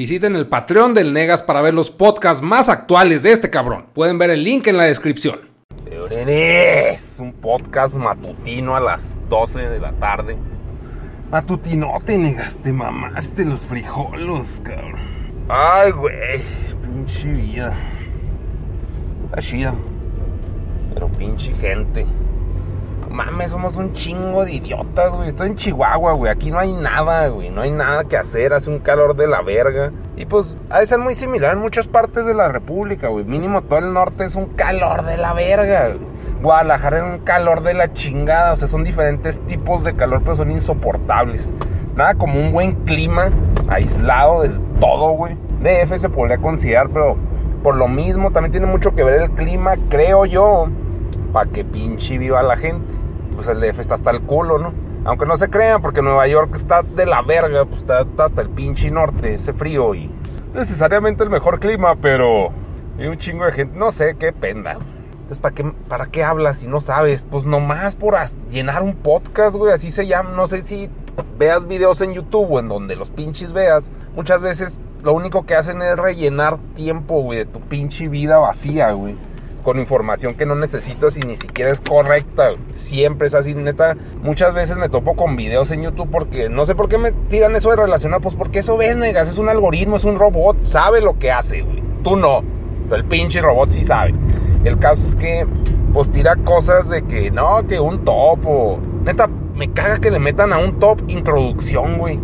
Visiten el Patreon del Negas para ver los podcasts más actuales de este cabrón. Pueden ver el link en la descripción. Es un podcast matutino a las 12 de la tarde. Matutinote, negas, te mamaste los frijolos, cabrón. Ay, güey, pinche vida. Está chida. Pero pinche gente. Mames, somos un chingo de idiotas, güey. Estoy en Chihuahua, güey. Aquí no hay nada, güey. No hay nada que hacer. Hace un calor de la verga. Y pues ha de ser muy similar en muchas partes de la República, güey. Mínimo todo el norte es un calor de la verga. Guadalajara es un calor de la chingada. O sea, son diferentes tipos de calor, pero son insoportables. Nada como un buen clima aislado del todo, güey. DF se podría considerar, pero por lo mismo también tiene mucho que ver el clima, creo yo, para que pinche viva la gente. Pues el DF está hasta el culo, ¿no? Aunque no se crean, porque Nueva York está de la verga, pues está, hasta el pinche norte, ese frío y necesariamente el mejor clima, pero hay un chingo de gente, no sé, qué penda. Entonces, ¿para qué, ¿para qué hablas si no sabes? Pues nomás por llenar un podcast, güey, así se llama. No sé si veas videos en YouTube o en donde los pinches veas. Muchas veces lo único que hacen es rellenar tiempo, güey, de tu pinche vida vacía, güey. Con información que no necesitas y ni siquiera es correcta. Siempre es así, neta. Muchas veces me topo con videos en YouTube porque no sé por qué me tiran eso de relacionar. Pues porque eso ves, negas. Es un algoritmo, es un robot. Sabe lo que hace, güey. Tú no. Pero el pinche robot sí sabe. El caso es que, pues tira cosas de que no, que un top o. Neta, me caga que le metan a un top introducción, güey.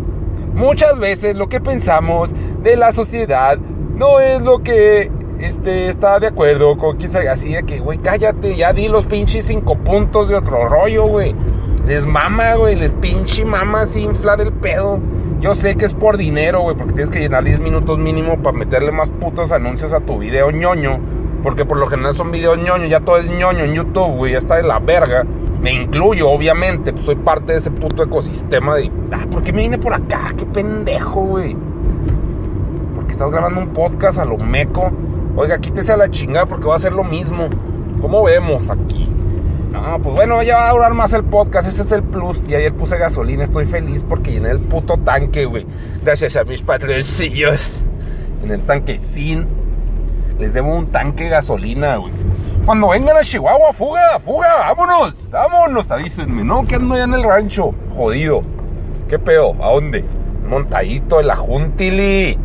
Muchas veces lo que pensamos de la sociedad no es lo que este, está de acuerdo con quien se así de que, güey, cállate, ya di los pinches cinco puntos de otro rollo, güey. Les mama, güey, les pinche mama así inflar el pedo. Yo sé que es por dinero, güey, porque tienes que llenar 10 minutos mínimo para meterle más putos anuncios a tu video ñoño. Porque por lo general son videos ñoño, ya todo es ñoño en YouTube, güey, ya está de la verga. Me incluyo, obviamente, pues soy parte de ese puto ecosistema de. Ah, ¿por qué me vine por acá? Qué pendejo, güey estás grabando un podcast a lo meco. Oiga, quítese a la chingada porque va a ser lo mismo. ¿Cómo vemos aquí? No, pues bueno, ya va a durar más el podcast. Ese es el plus. Y ayer puse gasolina. Estoy feliz porque llené el puto tanque, güey. Gracias a mis patroncillos. En el tanque sin. Les debo un tanque de gasolina, güey. Cuando vengan a Chihuahua, fuga, fuga, vámonos, vámonos, avísenme, ¿no? Que ando ya en el rancho, jodido. ¿Qué pedo? ¿A dónde? Montadito, el ajuntili.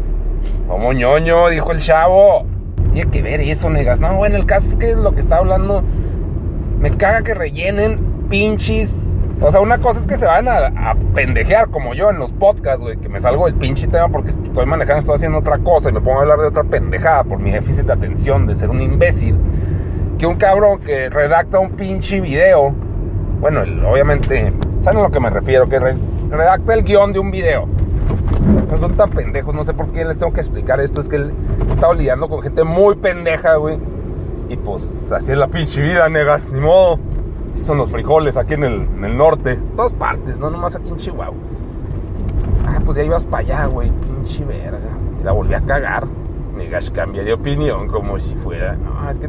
Como ñoño, dijo el chavo. Tiene que ver eso, negas. No, bueno, el caso es que lo que está hablando. Me caga que rellenen pinches. O sea, una cosa es que se van a, pendejear como yo en los podcasts, güey. Que me salgo del pinche tema porque estoy manejando, estoy haciendo otra cosa y me pongo a hablar de otra pendejada por mi déficit de atención de ser un imbécil. Que un cabrón que redacta un pinche video. Bueno, obviamente, ¿saben a lo que me refiero? Que redacta el guion de un video no son tan pendejos, no sé por qué les tengo que explicar esto. Es que él estaba lidiando con gente muy pendeja, güey. Y pues así es la pinche vida, negas, ni modo. Son los frijoles aquí en el, norte. Todas partes, no nomás aquí en Chihuahua. Ah, pues ya ibas para allá, güey, pinche verga. Y la volví a cagar. Negas, cambia de opinión como si fuera. No, es que.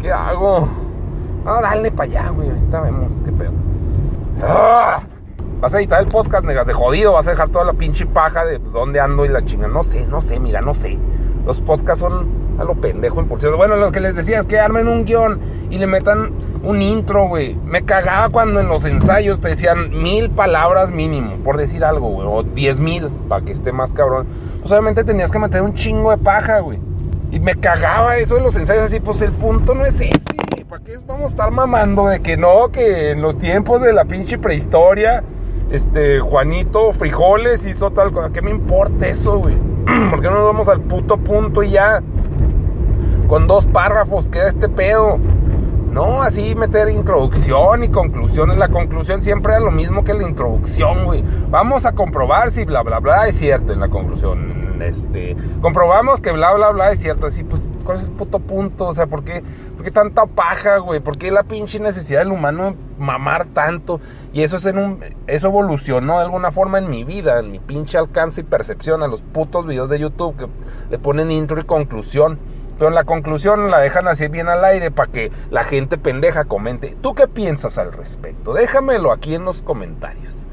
¿Qué hago? No, dale para allá, güey. Ahorita vemos qué pedo. ¡Ah! Vas a editar el podcast, negas, de jodido. Vas a dejar toda la pinche paja de dónde ando y la chinga. No sé, no sé, mira, no sé. Los podcasts son a lo pendejo impulsivo. Bueno, lo que les decía es que armen un guion y le metan un intro, güey. Me cagaba cuando en los ensayos te decían mil palabras mínimo, por decir algo, güey. O diez mil, para que esté más cabrón. Pues obviamente tenías que meter un chingo de paja, güey. Y me cagaba eso de los ensayos así, pues el punto no es ese. ¿Para qué vamos a estar mamando de que no, que en los tiempos de la pinche prehistoria este, Juanito, frijoles, hizo tal cosa. ¿Qué me importa eso, güey? ¿Por qué no nos vamos al puto punto y ya? Con dos párrafos queda este pedo. No, así meter introducción y conclusión. La conclusión siempre es lo mismo que la introducción, güey. Vamos a comprobar si bla, bla, bla es cierto en la conclusión. Este, comprobamos que bla, bla, bla es cierto. Así, pues, ¿cuál es el puto punto? O sea, ¿por qué, tanta paja, güey? ¿Por qué la pinche necesidad del humano mamar tanto? Y eso, es en un, eso evolucionó de alguna forma en mi vida, en mi pinche alcance y percepción a los putos videos de YouTube que le ponen intro y conclusión. Pero en la conclusión la dejan así bien al aire para que la gente pendeja comente. ¿Tú qué piensas al respecto? Déjamelo aquí en los comentarios.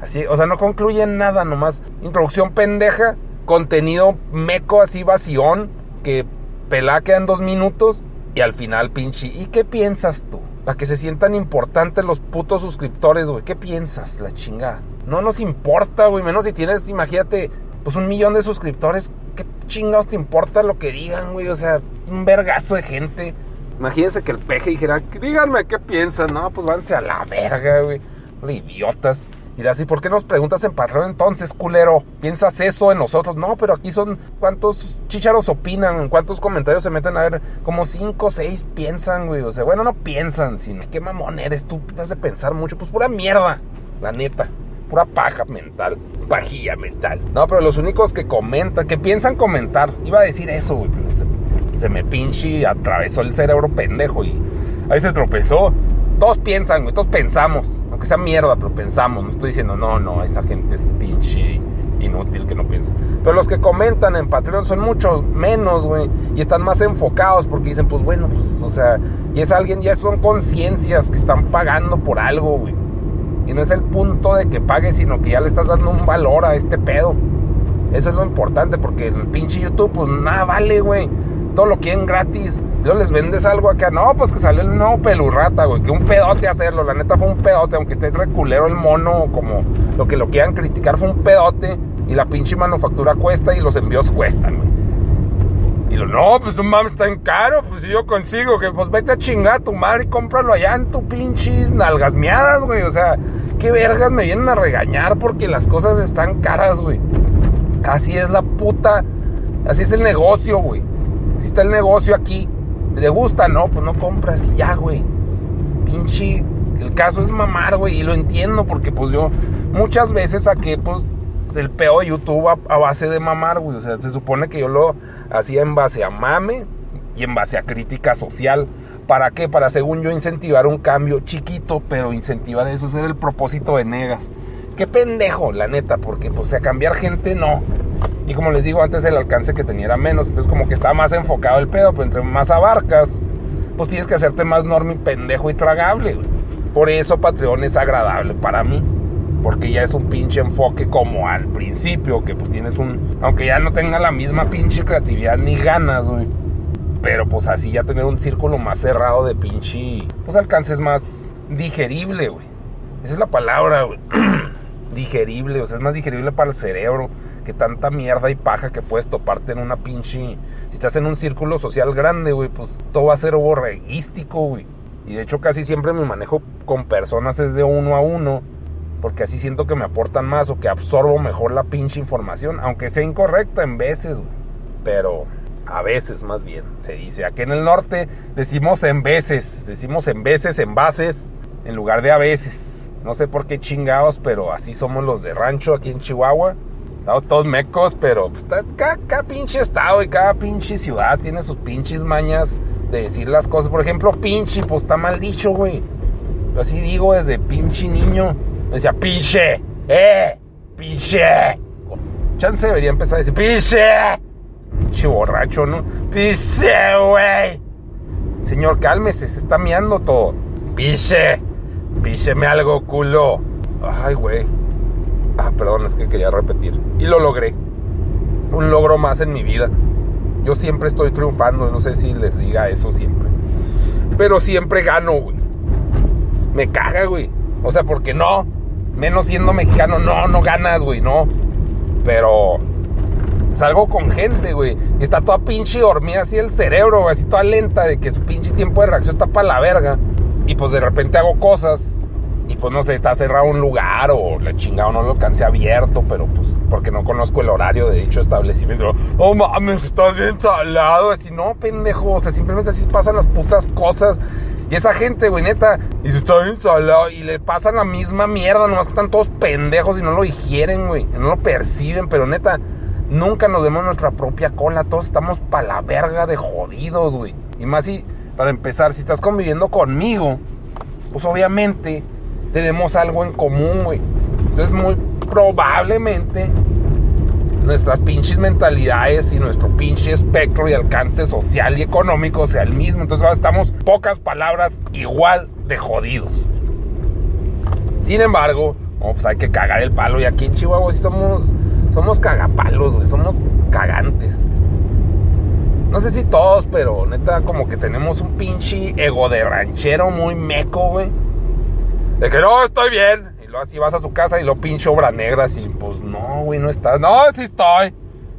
Así, o sea, no concluyen nada, nomás introducción pendeja contenido meco así vación que pelaquea en dos minutos y al final pinche. ¿Y qué piensas tú? Para que se sientan importantes los putos suscriptores, güey. ¿Qué piensas? La chingada. No nos importa, güey. Menos si tienes, imagínate, pues un millón de suscriptores. ¿Qué chingados te importa lo que digan, güey? O sea, un vergazo de gente. Imagínense que el peje dijera, díganme qué piensan. No, pues váyanse a la verga, güey. Idiotas. Y así, ¿por qué nos preguntas en Patreon entonces, culero? ¿Piensas eso en nosotros? No, pero aquí son cuántos chicharos opinan, cuántos comentarios se meten a ver, como cinco seis piensan, güey. O sea, bueno, no piensan, sino qué mamón eres tú, te hace pensar mucho, pues pura mierda, la neta. Pura paja mental, pajilla mental. No, pero los únicos que comentan, que piensan comentar, iba a decir eso, güey. Se, se me pinche y atravesó el cerebro pendejo y ahí se tropezó. Todos piensan, güey, todos pensamos que sea mierda, pero pensamos. No estoy diciendo, no, no, esta gente es pinche inútil que no piensa. Pero los que comentan en Patreon son muchos menos, güey. Y están más enfocados porque dicen, pues bueno, pues, o sea, y es alguien, ya son conciencias que están pagando por algo, güey. Y no es el punto de que pagues, sino que ya le estás dando un valor a este pedo. Eso es lo importante, porque el pinche YouTube, pues nada vale, güey. Todo lo quieren gratis. Luego les vendes algo acá. No, pues que salió el nuevo pelurrata, güey. Que un pedote hacerlo. La neta fue un pedote. Aunque esté reculero el mono, como lo que lo quieran criticar, fue un pedote. Y la pinche manufactura cuesta y los envíos cuestan, güey. Y lo, no, pues tu mames, está en caro. Pues si yo consigo, que pues vete a chingar a tu madre y cómpralo allá en tu pinches nalgas miadas, güey. O sea, qué vergas me vienen a regañar porque las cosas están caras, güey. Así es la puta. Así es el negocio, güey. Así está el negocio aquí ¿Te gusta? No, pues no compras y ya, güey. Pinche. El caso es mamar, güey. Y lo entiendo porque, pues yo muchas veces saqué, pues, del peo de YouTube a, base de mamar, güey. O sea, se supone que yo lo hacía en base a mame y en base a crítica social. ¿Para qué? Para, según yo, incentivar un cambio chiquito, pero incentivar eso, ese el propósito de Negas. Qué pendejo, la neta, porque, pues, a cambiar gente no. Y como les digo, antes el alcance que tenía era menos. Entonces como que estaba más enfocado el pedo. Pero entre más abarcas, pues tienes que hacerte más normi, pendejo y tragable. Por eso Patreon es agradable para mí. Porque ya es un pinche enfoque como al principio. Que pues tienes un... Aunque ya no tenga la misma pinche creatividad ni ganas, güey. Pero pues así ya tener un círculo más cerrado de pinche... Pues alcances más digerible, güey. Esa es la palabra, güey. digerible. O sea, es más digerible para el cerebro que tanta mierda y paja que puedes toparte en una pinche. Si estás en un círculo social grande, güey, pues todo va a ser borreguístico, güey. Y de hecho, casi siempre mi manejo con personas es de uno a uno. Porque así siento que me aportan más o que absorbo mejor la pinche información. Aunque sea incorrecta en veces, güey. Pero a veces más bien se dice. Aquí en el norte decimos en veces. Decimos en veces, en bases, en lugar de a veces. No sé por qué chingados, pero así somos los de rancho aquí en Chihuahua. Estamos todos mecos, pero pues, cada, pinche estado y cada pinche ciudad tiene sus pinches mañas de decir las cosas. Por ejemplo, pinche, pues está mal dicho, güey. así digo desde pinche niño. Me decía, pinche, eh, pinche. Chance debería empezar a decir, pinche. Pinche borracho, ¿no? Pinche, güey. Señor, cálmese, se está miando todo. Pinche, pícheme algo, culo. Ay, güey. Ah, perdón, es que quería repetir. Y lo logré. Un logro más en mi vida. Yo siempre estoy triunfando, no sé si les diga eso siempre. Pero siempre gano, güey. Me caga, güey. O sea, porque no. Menos siendo mexicano, no, no ganas, güey, no. Pero salgo con gente, güey. Y está toda pinche dormida así el cerebro, güey, así toda lenta de que su pinche tiempo de reacción está para la verga. Y pues de repente hago cosas y pues no sé, está cerrado un lugar o la chingada no lo alcancé abierto, pero pues porque no conozco el horario de dicho establecimiento. Oh mames, estás bien salado. Así, no, pendejo, o sea, simplemente así pasan las putas cosas. Y esa gente, güey, neta, y se está bien salado y le pasan la misma mierda, nomás que están todos pendejos y no lo digieren, güey, no lo perciben, pero neta, nunca nos vemos nuestra propia cola, todos estamos pa' la verga de jodidos, güey. Y más si, para empezar, si estás conviviendo conmigo, pues obviamente tenemos algo en común, güey. Entonces, muy probablemente nuestras pinches mentalidades y nuestro pinche espectro y alcance social y económico sea el mismo. Entonces, ahora estamos, pocas palabras, igual de jodidos. Sin embargo, pues hay que cagar el palo. Y aquí en Chihuahua sí somos Somos cagapalos, güey. Somos cagantes. No sé si todos, pero neta, como que tenemos un pinche ego de ranchero muy meco, güey. De que no, estoy bien. Y luego así vas a su casa y lo pinche obra negra, así, pues no, güey, no estás. No, sí estoy.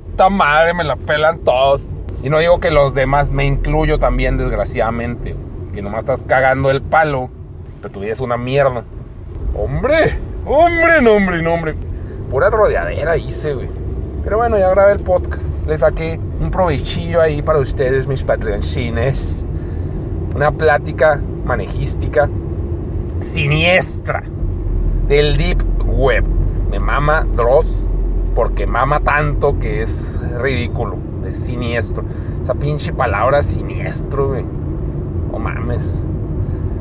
Esta madre, me la pelan todos. Y no digo que los demás, me incluyo también, desgraciadamente. Que nomás estás cagando el palo, pero tu vida es una mierda. Hombre, hombre, no, hombre, hombre. Pura rodeadera hice, güey. Pero bueno, ya grabé el podcast. Le saqué un provechillo ahí para ustedes, mis patroncines. Una plática manejística siniestra del Deep Web. Me mama Dross porque mama tanto que es ridículo, es siniestro. Esa pinche palabra siniestro, güey. Oh mames.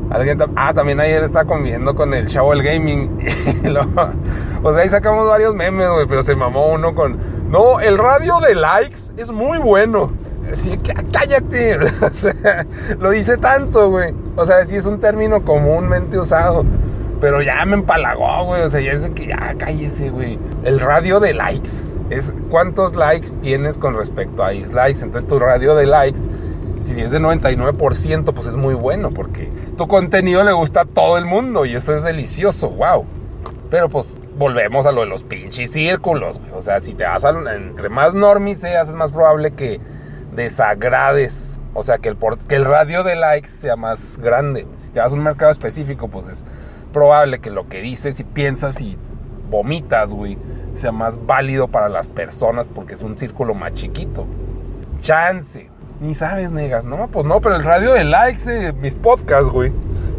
Alguien ah, también ayer estaba conviviendo con el chavo del gaming. o sea, ahí sacamos varios memes, pero se mamó uno con no, el radio de likes es muy bueno. Que ah, cállate. Lo dice tanto, güey. O sea, sí es un término comúnmente usado. Pero ya me empalagó, güey. O sea, ya es de que ya cállese, güey. El radio de likes es cuántos likes tienes con respecto a dislikes. Entonces tu radio de likes, si es de 99%, pues es muy bueno porque tu contenido le gusta a todo el mundo y eso es delicioso, wow. Pero pues volvemos a lo de los pinches círculos, O sea, si te vas a, entre más normis seas, es más probable que desagrades. O sea, que el, que el radio de likes sea más grande. Si te vas a un mercado específico, pues es probable que lo que dices y piensas y vomitas, güey, sea más válido para las personas porque es un círculo más chiquito. Chance. Ni sabes, negas. No, pues no, pero el radio de likes de mis podcasts, güey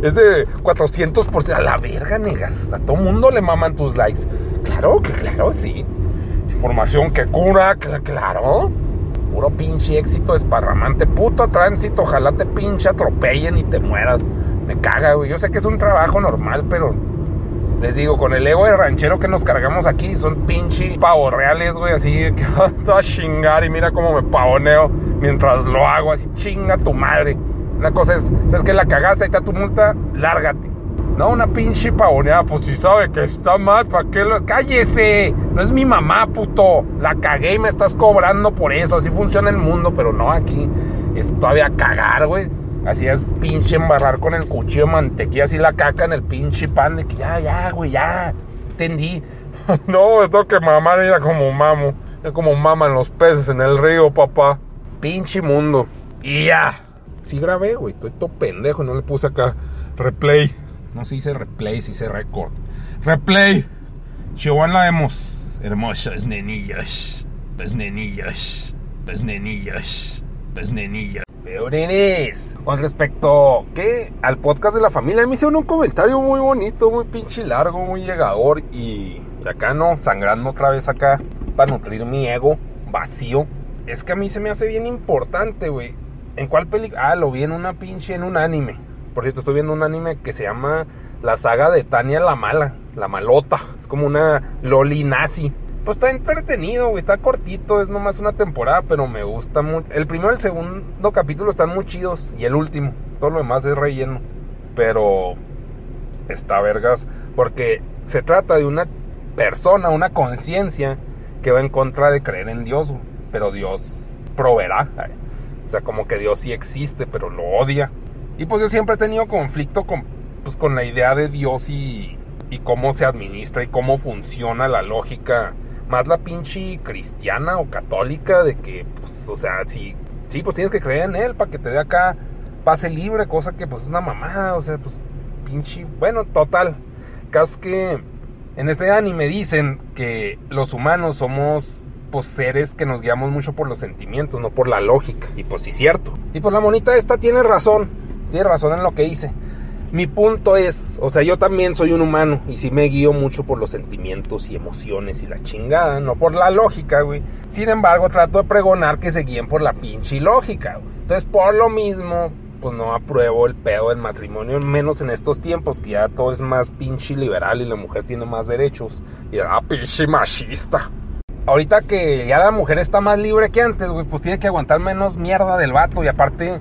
es de 400%. A la verga, negas. A todo mundo le maman tus likes. Claro, claro, sí. Información que cura, claro. Puro pinche éxito esparramante. Puto tránsito, ojalá te pinche atropellen y te mueras. Me caga, güey. Yo sé que es un trabajo normal, pero les digo, con el ego de ranchero que nos cargamos aquí, son pinche pavos reales, güey. Así que a chingar y mira cómo me pavoneo mientras lo hago. Así chinga tu madre. Una cosa es, ¿sabes que La cagaste, ahí está tu multa, lárgate. No, una pinche pavoneada, pues si sabe que está mal, ¿para qué lo.? ¡Cállese! No es mi mamá, puto. La cagué y me estás cobrando por eso. Así funciona el mundo, pero no aquí. Es todavía cagar, güey. Así es pinche embarrar con el cuchillo de mantequilla, así la caca en el pinche pan de que ya, ya, güey, ya. Entendí. no, tengo que mamar, mira como mamo. Es como maman los peces en el río, papá. Pinche mundo. Y ya. Sí grabé, güey. Estoy todo pendejo. No le puse acá replay. No se dice replay, se dice record. Replay. Chihuahua la vemos. Hermosas nenillas. Las nenillas. Las nenillas. Las nenillas. Peorines. Con respecto ¿qué? al podcast de la familia, me hicieron un comentario muy bonito, muy pinche largo, muy llegador. Y, y acá no, sangrando otra vez acá para nutrir mi ego vacío. Es que a mí se me hace bien importante, güey, ¿En cuál película? Ah, lo vi en una pinche, en un anime. Por cierto, estoy viendo un anime que se llama La saga de Tania la Mala, la Malota. Es como una loli nazi. Pues está entretenido, güey, está cortito, es nomás una temporada, pero me gusta mucho. El primero y el segundo capítulo están muy chidos y el último, todo lo demás es relleno. Pero está vergas, porque se trata de una persona, una conciencia que va en contra de creer en Dios, pero Dios proveerá. O sea, como que Dios sí existe, pero lo odia. Y pues yo siempre he tenido conflicto con, pues, con la idea de Dios y, y cómo se administra y cómo funciona la lógica, más la pinche cristiana o católica, de que, pues, o sea, si, sí, pues tienes que creer en Él para que te dé acá pase libre, cosa que pues es una mamada, o sea, pues pinche, bueno, total. Caso que en este anime dicen que los humanos somos pues, seres que nos guiamos mucho por los sentimientos, no por la lógica. Y pues sí, cierto. Y pues la monita esta tiene razón, tiene razón en lo que dice. Mi punto es, o sea, yo también soy un humano y sí me guío mucho por los sentimientos y emociones y la chingada, no por la lógica, güey. Sin embargo, trato de pregonar que se guíen por la pinche lógica, güey. Entonces, por lo mismo, pues no apruebo el pedo del matrimonio, menos en estos tiempos que ya todo es más pinche liberal y la mujer tiene más derechos. Y ah, pinche machista ahorita que ya la mujer está más libre que antes, güey, pues tiene que aguantar menos mierda del vato. Y aparte,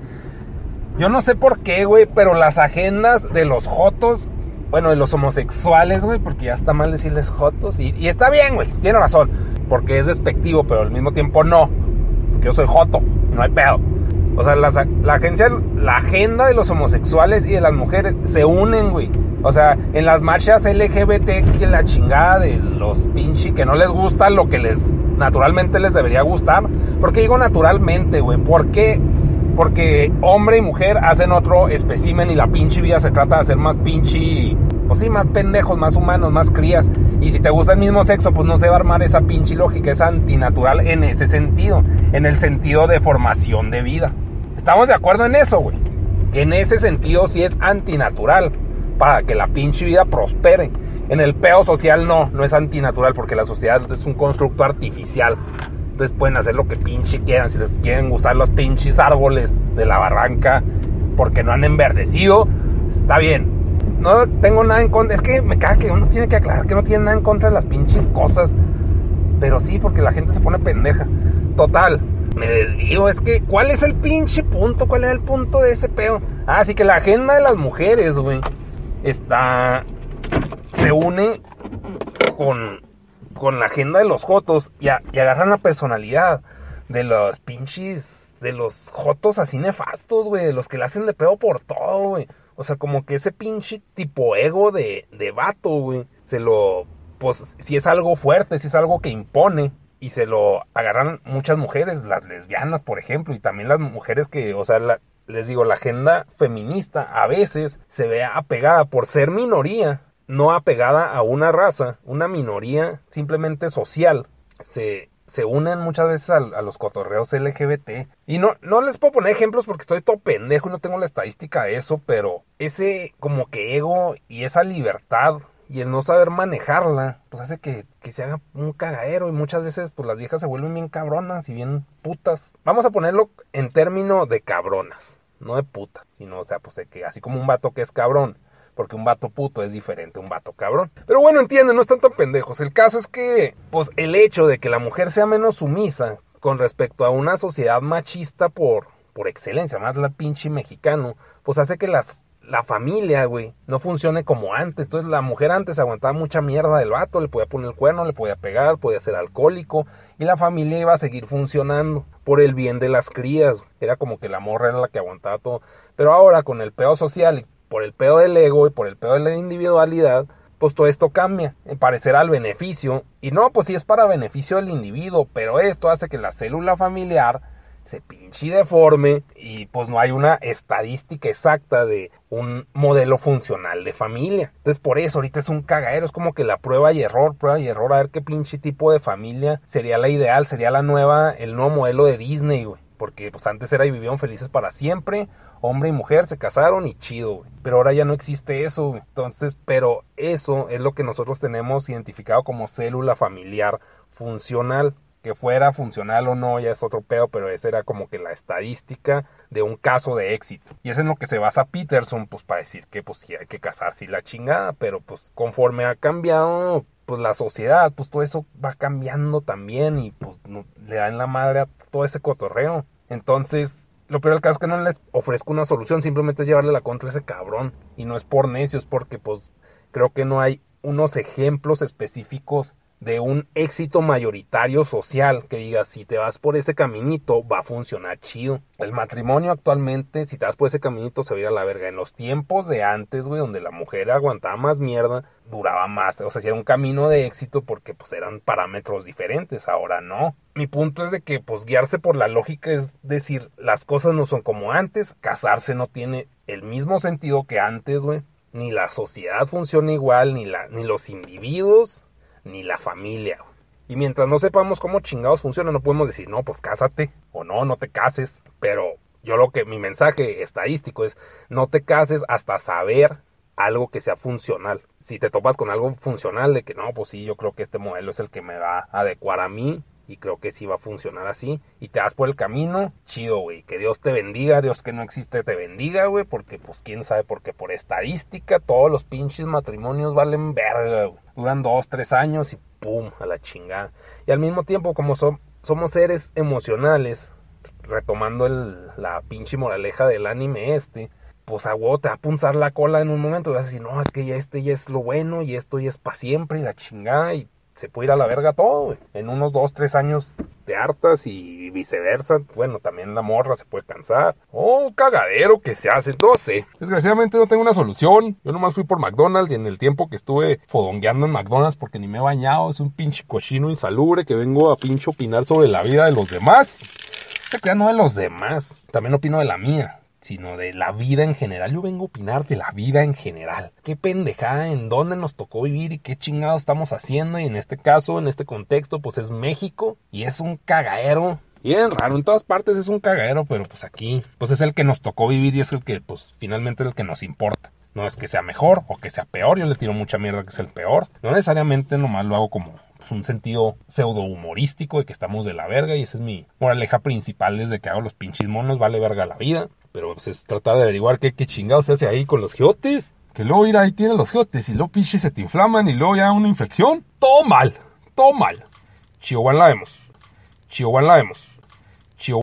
yo no sé por qué, güey, pero las agendas de los jotos, bueno, de los homosexuales, güey, porque ya está mal decirles jotos. Y, y está bien, güey, tiene razón. porque es despectivo, pero al mismo tiempo no, porque yo soy joto, no hay pedo. O sea, la, agencia, la agenda de los homosexuales y de las mujeres se unen, güey. O sea, en las marchas LGBT que la chingada de los pinches que no les gusta lo que les naturalmente les debería gustar. ¿Por qué digo naturalmente, güey? ¿Por qué? Porque hombre y mujer hacen otro espécimen y la pinche vida se trata de hacer más pinche, pues sí, más pendejos, más humanos, más crías. Y si te gusta el mismo sexo, pues no se va a armar esa pinche lógica, es antinatural en ese sentido, en el sentido de formación de vida. ¿Estamos de acuerdo en eso, güey? Que en ese sentido sí es antinatural para que la pinche vida prospere. En el peo social no, no es antinatural porque la sociedad es un constructo artificial. Entonces pueden hacer lo que pinche quieran. Si les quieren gustar los pinches árboles de la barranca porque no han enverdecido, está bien. No tengo nada en contra. Es que me caga que uno tiene que aclarar que no tiene nada en contra de las pinches cosas. Pero sí, porque la gente se pone pendeja. Total, me desvío. Es que, ¿cuál es el pinche punto? ¿Cuál es el punto de ese peo? Ah, sí que la agenda de las mujeres, güey está se une con, con la agenda de los jotos y, agarran la personalidad de los pinches, de los jotos así nefastos, güey, los que le hacen de pedo por todo, güey. O sea, como que ese pinche tipo ego de, de vato, güey, se lo, pues, si es algo fuerte, si es algo que impone, y se lo agarran muchas mujeres, las lesbianas, por ejemplo, y también las mujeres que, o sea, les digo, la agenda feminista a veces se ve apegada por ser minoría, no apegada a una raza, una minoría simplemente social. Se, se unen muchas veces a, los cotorreos LGBT. Y no, no les puedo poner ejemplos porque estoy todo pendejo y no tengo la estadística de eso, pero ese como que ego y esa libertad y el no saber manejarla, pues hace que, que, se haga un cagadero y muchas veces pues las viejas se vuelven bien cabronas y bien putas. Vamos a ponerlo en términos de cabronas, no de putas, sino o sea, pues que así como un vato que es cabrón, porque un vato puto es diferente a un vato cabrón. Pero bueno, entienden, no están tan pendejos. El caso es que pues el hecho de que la mujer sea menos sumisa con respecto a una sociedad machista por por excelencia, más la pinche mexicano, pues hace que las la familia, güey, no funcione como antes. Entonces la mujer antes aguantaba mucha mierda del vato, le podía poner el cuerno, le podía pegar, podía ser alcohólico y la familia iba a seguir funcionando por el bien de las crías. Era como que la morra era la que aguantaba todo. Pero ahora con el pedo social por el pedo del ego y por el pedo de la individualidad, pues todo esto cambia, en parecer al beneficio. Y no, pues sí es para beneficio del individuo, pero esto hace que la célula familiar se pinche deforme y pues no hay una estadística exacta de un modelo funcional de familia. Entonces por eso ahorita es un cagadero, es como que la prueba y error, prueba y error, a ver qué pinche tipo de familia sería la ideal, sería la nueva, el nuevo modelo de Disney, güey. Porque pues antes era y vivieron felices para siempre, hombre y mujer se casaron y chido. Pero ahora ya no existe eso. Entonces, pero eso es lo que nosotros tenemos identificado como célula familiar funcional que fuera funcional o no, ya es otro pedo, pero esa era como que la estadística de un caso de éxito. Y es en lo que se basa Peterson, pues para decir que pues sí hay que casarse y la chingada, pero pues conforme ha cambiado pues la sociedad, pues todo eso va cambiando también y pues le dan la madre a todo ese cotorreo. Entonces, lo peor del caso es que no les ofrezco una solución, simplemente es llevarle la contra a ese cabrón. Y no es por necios, porque pues creo que no hay unos ejemplos específicos de un éxito mayoritario social que diga si te vas por ese caminito va a funcionar chido. El matrimonio actualmente, si te vas por ese caminito, se va a ir a la verga. En los tiempos de antes, güey, donde la mujer aguantaba más mierda, duraba más. O sea, si era un camino de éxito porque pues eran parámetros diferentes, ahora no. Mi punto es de que pues guiarse por la lógica es decir, las cosas no son como antes, casarse no tiene el mismo sentido que antes, güey. Ni la sociedad funciona igual, ni, la, ni los individuos ni la familia. Y mientras no sepamos cómo chingados funciona, no podemos decir, no, pues cásate, o no, no te cases. Pero yo lo que mi mensaje estadístico es, no te cases hasta saber algo que sea funcional. Si te topas con algo funcional de que no, pues sí, yo creo que este modelo es el que me va a adecuar a mí, y creo que sí va a funcionar así. Y te das por el camino, chido, güey. Que Dios te bendiga, Dios que no existe te bendiga, güey. Porque pues quién sabe, porque por estadística todos los pinches matrimonios valen verga. Duran dos, tres años y pum, a la chingada. Y al mismo tiempo, como somos seres emocionales, retomando el, la pinche moraleja del anime este, pues a huevo te va a punzar la cola en un momento y vas a decir, no, es que ya este ya es lo bueno y esto ya es para siempre y la chingada y se puede ir a la verga todo, güey. En unos dos, tres años te hartas y viceversa. Bueno, también la morra se puede cansar. Oh, cagadero que se hace, no sé. Desgraciadamente no tengo una solución. Yo nomás fui por McDonald's y en el tiempo que estuve fodongueando en McDonald's porque ni me he bañado, es un pinche cochino insalubre que vengo a pinche opinar sobre la vida de los demás. Se no de los demás, también opino de la mía sino de la vida en general. Yo vengo a opinar de la vida en general. Qué pendejada, en dónde nos tocó vivir y qué chingados estamos haciendo. Y en este caso, en este contexto, pues es México y es un cagadero. Bien raro, en todas partes es un cagadero, pero pues aquí, pues es el que nos tocó vivir y es el que, pues finalmente es el que nos importa. No es que sea mejor o que sea peor, yo le tiro mucha mierda que es el peor. No necesariamente nomás lo hago como pues, un sentido pseudo humorístico de que estamos de la verga y esa es mi moraleja principal desde que hago los pinches monos, vale verga la vida. Pero pues, es tratar de averiguar qué, qué chingados se hace ahí con los geotes. Que luego ir ahí tiene los geotes y luego pinches se te inflaman y luego ya una infección. Todo mal, todo mal. Chihuahua la vemos. Chihuahua la vemos.